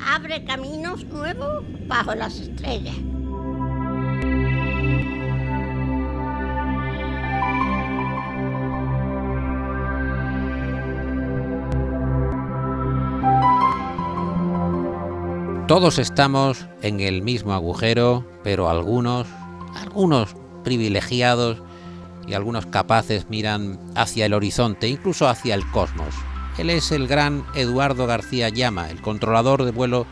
abre caminos nuevos bajo las estrellas. Todos estamos en el mismo agujero, pero algunos, algunos privilegiados y algunos capaces miran hacia el horizonte, incluso hacia el cosmos. Él es el gran Eduardo García Llama, el controlador de vuelo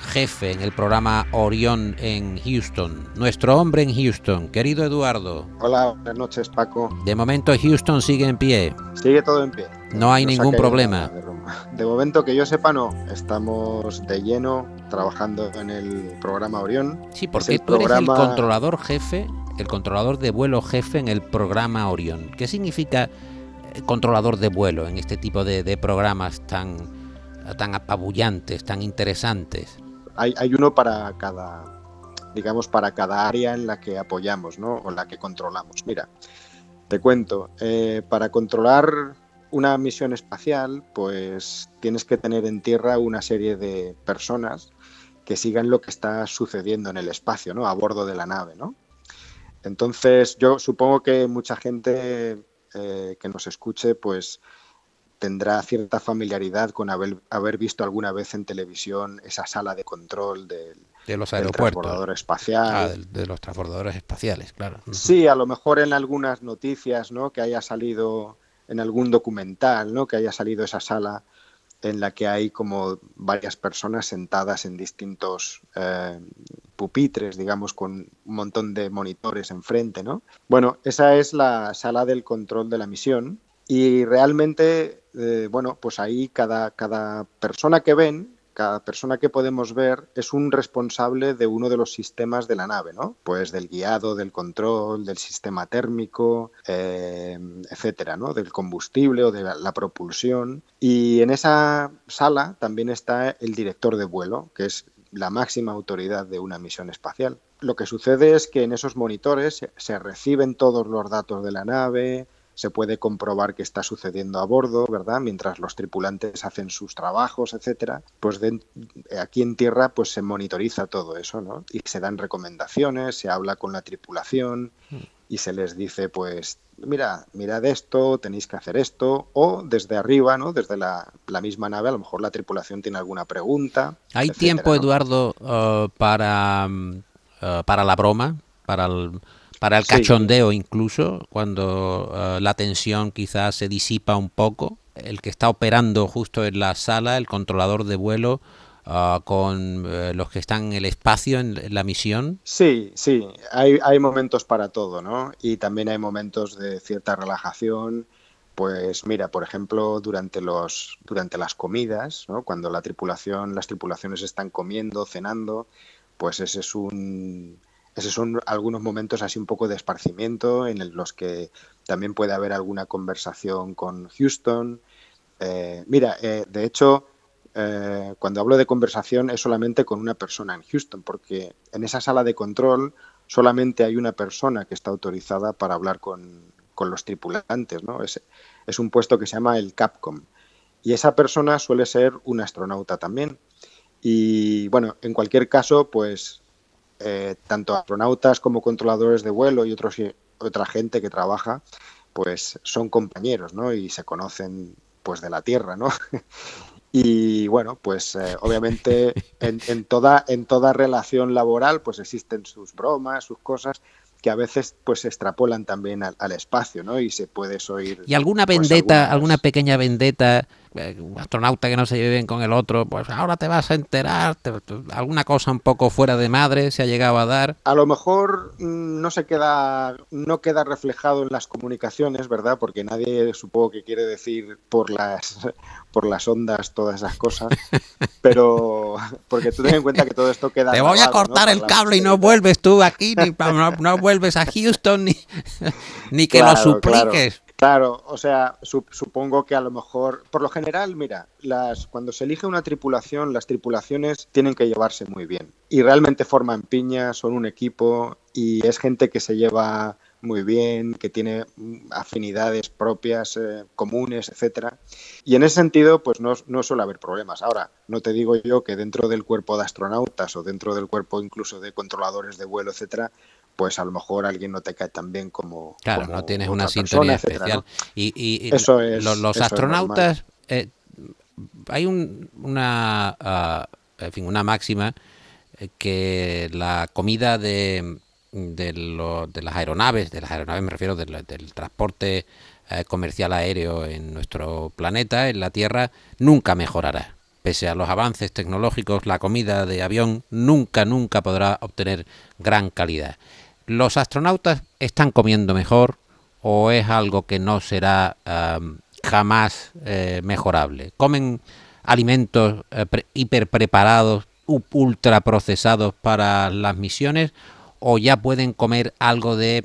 jefe en el programa Orión en Houston. Nuestro hombre en Houston. Querido Eduardo. Hola, buenas noches Paco. De momento Houston sigue en pie. Sigue todo en pie. No hay ningún problema. De momento que yo sepa no. Estamos de lleno trabajando en el programa Orión. Sí, porque tú eres el controlador jefe, el controlador de vuelo jefe en el programa Orión. ¿Qué significa controlador de vuelo en este tipo de, programas tan, tan apabullantes, tan interesantes? hay, uno para cada, digamos, para cada área en la que apoyamos, ¿no? O la que controlamos. Mira, te cuento, eh, para controlar una misión espacial, pues tienes que tener en tierra una serie de personas que sigan lo que está sucediendo en el espacio, ¿no? A bordo de la nave, ¿no? Entonces, yo supongo que mucha gente eh, que nos escuche, pues tendrá cierta familiaridad con haber, haber, visto alguna vez en televisión esa sala de control del, de los aeropuertos. transbordador espacial. Ah, de, los transbordadores espaciales, claro. Sí, a lo mejor en algunas noticias, ¿no? Que haya salido en algún documental, ¿no? Que haya salido esa sala en la que hay como varias personas sentadas en distintos eh, pupitres, digamos, con un montón de monitores enfrente, ¿no? Bueno, esa es la sala del control de la misión y realmente, eh, bueno, pues ahí cada, cada persona que ven, cada persona que podemos ver es un responsable de uno de los sistemas de la nave, ¿no? Pues del guiado, del control, del sistema térmico, eh, etcétera, ¿no? Del combustible o de la, propulsión. Y en esa sala también está el director de vuelo, que es la máxima autoridad de una misión espacial. Lo que sucede es que en esos monitores se reciben todos los datos de la nave, se puede comprobar qué está sucediendo a bordo, ¿verdad? Mientras los tripulantes hacen sus trabajos, etcétera, pues aquí en tierra pues se monitoriza todo eso, ¿no? Y se dan recomendaciones, se habla con la tripulación y se les dice, pues, mira, mirad esto, tenéis que hacer esto, o desde arriba, ¿no? Desde la, misma nave, a lo mejor la tripulación tiene alguna pregunta. ¿Hay tiempo, Eduardo, uh, para, uh, para la broma? Para el para el cachondeo incluso, cuando eh, la tensión quizás se disipa un poco. El que está operando justo en la sala, el controlador de vuelo, eh, con eh, los que están en el espacio, en, la misión. Sí, sí, hay, hay momentos para todo, ¿no? Y también hay momentos de cierta relajación. Pues mira, por ejemplo, durante los durante las comidas, ¿no? cuando la tripulación, las tripulaciones están comiendo, cenando, pues ese es un esos son algunos momentos así un poco de esparcimiento en los que también puede haber alguna conversación con Houston. Eh, mira, eh, de hecho, eh, cuando hablo de conversación es solamente con una persona en Houston, porque en esa sala de control solamente hay una persona que está autorizada para hablar con, los tripulantes, ¿no? Es, un puesto que se llama el CAPCOM. Y esa persona suele ser un astronauta también. Y bueno, en cualquier caso, pues eh, tanto astronautas como controladores de vuelo y otros, otra gente que trabaja, pues son compañeros, ¿no? Y se conocen pues de la Tierra, ¿no? y bueno, pues eh, obviamente en, en, toda, en toda relación laboral pues existen sus bromas, sus cosas, que a veces pues se extrapolan también al, espacio, ¿no? Y se puede oír... ¿Y alguna pues, vendetta, alguna pequeña vendetta, eh, un astronauta que no se lleve bien con el otro, pues ahora te vas a enterar, alguna cosa un poco fuera de madre se ha llegado a dar? A lo mejor mm, no se queda, no queda reflejado en las comunicaciones, ¿verdad? Porque nadie supongo que quiere decir por las, por las ondas todas esas cosas, pero porque tú ten en cuenta que todo esto queda... Te voy a cortar el cable y no vuelves tú aquí, ni no, no vuelves a Houston, ni, ni que lo supliques. Claro. o sea, supongo que a lo mejor, por lo general, mira, las, cuando se elige una tripulación, las tripulaciones tienen que llevarse muy bien y realmente forman piña, son un equipo y es gente que se lleva muy bien, que tiene afinidades propias, eh, comunes, etcétera. Y en ese sentido, pues no, no, suele haber problemas. Ahora, no te digo yo que dentro del cuerpo de astronautas o dentro del cuerpo incluso de controladores de vuelo, etcétera, pues a lo mejor alguien no te cae tan bien como. Claro, no tienes una sintonía especial. Y, eso es, los, astronautas. Eh, hay un, una, ah, en fin, una máxima eh, que la comida de de, las aeronaves, de las aeronaves me refiero del, transporte eh, comercial aéreo en nuestro planeta, en la Tierra, nunca mejorará. Pese a los avances tecnológicos, la comida de avión nunca, nunca podrá obtener gran calidad. ¿Los astronautas están comiendo mejor o es algo que no será jamás eh, mejorable? ¿Comen alimentos eh, hiper preparados, ultra procesados para las misiones o ya pueden comer algo de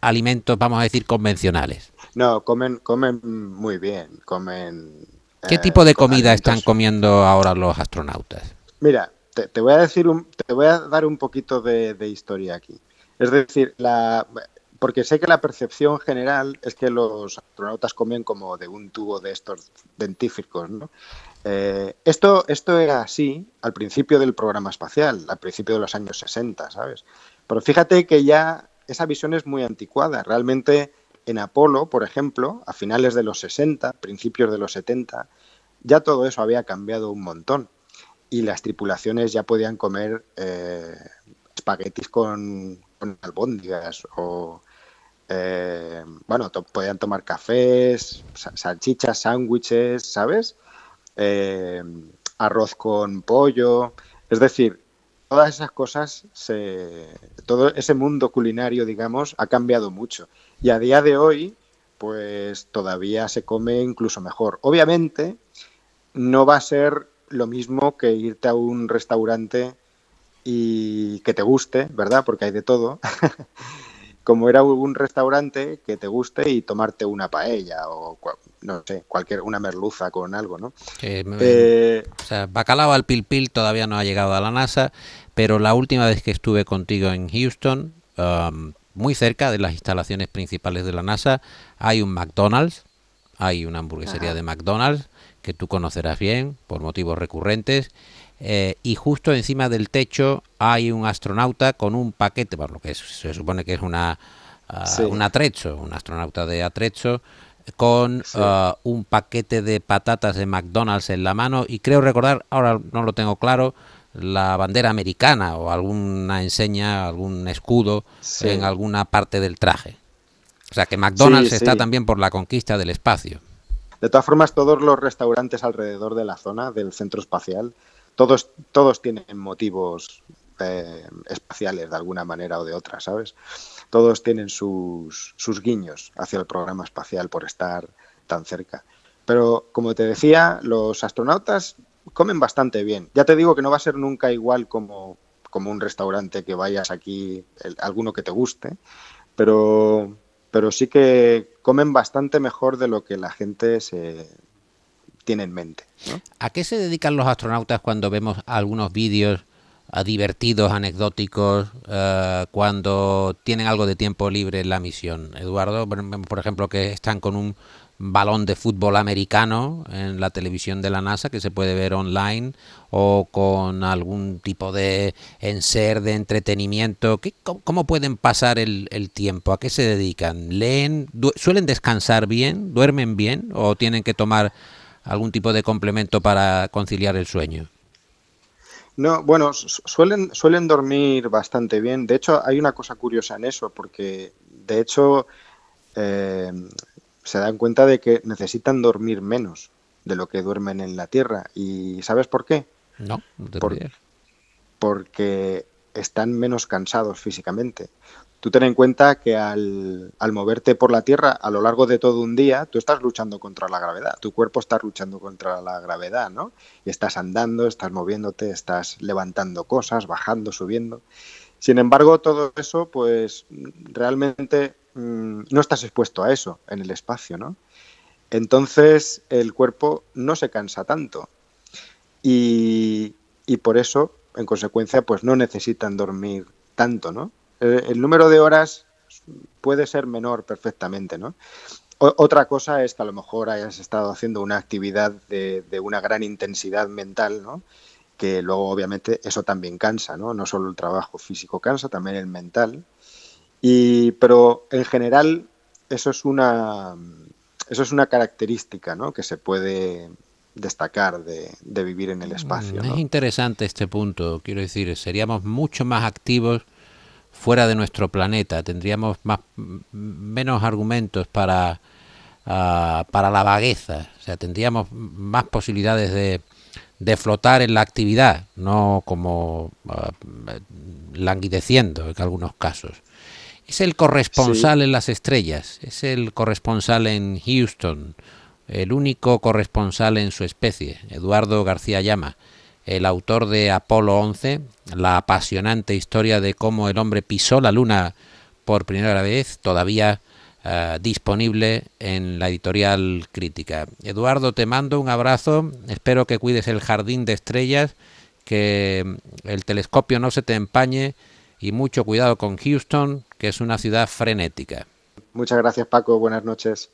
alimentos, vamos a decir, convencionales? No, comen, comen muy bien, comen... ¿Qué tipo de eh, comida están comiendo ahora los astronautas? Mira, te, voy a decir un, te voy a dar un poquito de, historia aquí. Es decir, la, porque sé que la percepción general es que los astronautas comen como de un tubo de estos dentífricos, ¿no? Eh, esto, esto era así al principio del programa espacial, al principio de los años 60, ¿sabes? Pero fíjate que ya esa visión es muy anticuada. Realmente en Apolo, por ejemplo, a finales de los 60, principios de los 70, ya todo eso había cambiado un montón. Y las tripulaciones ya podían comer eh, espaguetis con, albóndigas o, eh, bueno, podían tomar cafés, salchichas, sándwiches, ¿sabes? Eh, arroz con pollo. Es decir, todas esas cosas, todo ese mundo culinario, digamos, ha cambiado mucho. Y a día de hoy, pues todavía se come incluso mejor. Obviamente, no va a ser lo mismo que irte a un restaurante y que te guste, ¿verdad? Porque hay de todo. Como era un restaurante que te guste y tomarte una paella o no sé, cualquier, una merluza con algo, ¿no? Eh, o sea, bacalao al pil pil todavía no ha llegado a la NASA, pero la última vez que estuve contigo en Houston, um, muy cerca de las instalaciones principales de la NASA, hay un McDonald's, hay una hamburguesería de McDonald's que tú conocerás bien por motivos recurrentes. Eh, y justo encima del techo hay un astronauta con un paquete, por lo que se supone que es una, uh, un atrecho, un astronauta de atrecho, con uh, un paquete de patatas de McDonald's en la mano y creo recordar, ahora no lo tengo claro, la bandera americana o alguna enseña, algún escudo en alguna parte del traje. O sea que McDonald's está también por la conquista del espacio. De todas formas, todos los restaurantes alrededor de la zona del centro espacial, todos, todos tienen motivos eh, espaciales de alguna manera o de otra, ¿sabes? Todos tienen sus, sus guiños hacia el programa espacial por estar tan cerca. Pero, como te decía, los astronautas comen bastante bien. Ya te digo que no va a ser nunca igual como, como un restaurante que vayas aquí, alguno que te guste, pero, pero sí que comen bastante mejor de lo que la gente se tiene en mente. ¿A qué se dedican los astronautas cuando vemos algunos vídeos ah, divertidos, anecdóticos, ah, cuando tienen algo de tiempo libre en la misión? Eduardo, por ejemplo, que están con un balón de fútbol americano en la televisión de la NASA que se puede ver online o con algún tipo de enser de entretenimiento. ¿Qué, cómo, pueden pasar el, tiempo? ¿A qué se dedican? ¿Leen? ¿Suelen descansar bien? ¿Duermen bien? ¿O tienen que tomar algún tipo de complemento para conciliar el sueño? No, bueno, suelen, suelen dormir bastante bien. De hecho, hay una cosa curiosa en eso, porque de hecho eh, se dan cuenta de que necesitan dormir menos de lo que duermen en la Tierra. ¿Y sabes por qué? No, no te Porque están menos cansados físicamente. Tú ten en cuenta que al, al, moverte por la Tierra a lo largo de todo un día, tú estás luchando contra la gravedad, tu cuerpo está luchando contra la gravedad, ¿no? Y estás andando, estás moviéndote, estás levantando cosas, bajando, subiendo. Sin embargo, todo eso, pues realmente Mm, no estás expuesto a eso en el espacio, ¿no? Entonces el cuerpo no se cansa tanto y, por eso, en consecuencia, pues no necesitan dormir tanto, ¿no? El, número de horas puede ser menor perfectamente, ¿no? otra cosa es que a lo mejor hayas estado haciendo una actividad de, de una gran intensidad mental, ¿no? que luego obviamente eso también cansa, ¿no? No solo el trabajo físico cansa, también el mental. Y, pero en general eso es una, eso es una característica ¿no? que se puede destacar de, vivir en el mm, espacio. Es interesante este punto, quiero decir, seríamos mucho más activos fuera de nuestro planeta, tendríamos más, menos argumentos para, ah, para la vagueza, o sea, tendríamos más posibilidades de, de flotar en la actividad, no como uh, languideciendo en algunos casos. Es el corresponsal en las estrellas, es el corresponsal en Houston, el único corresponsal en su especie, Eduardo García Llama, el autor de Apolo 11, la apasionante historia de cómo el hombre pisó la luna por primera vez, todavía eh, disponible en la editorial crítica. Eduardo, te mando un abrazo, espero que cuides el jardín de estrellas, que el telescopio no se te empañe y mucho cuidado con Houston, que es una ciudad frenética. Muchas gracias Paco, buenas noches.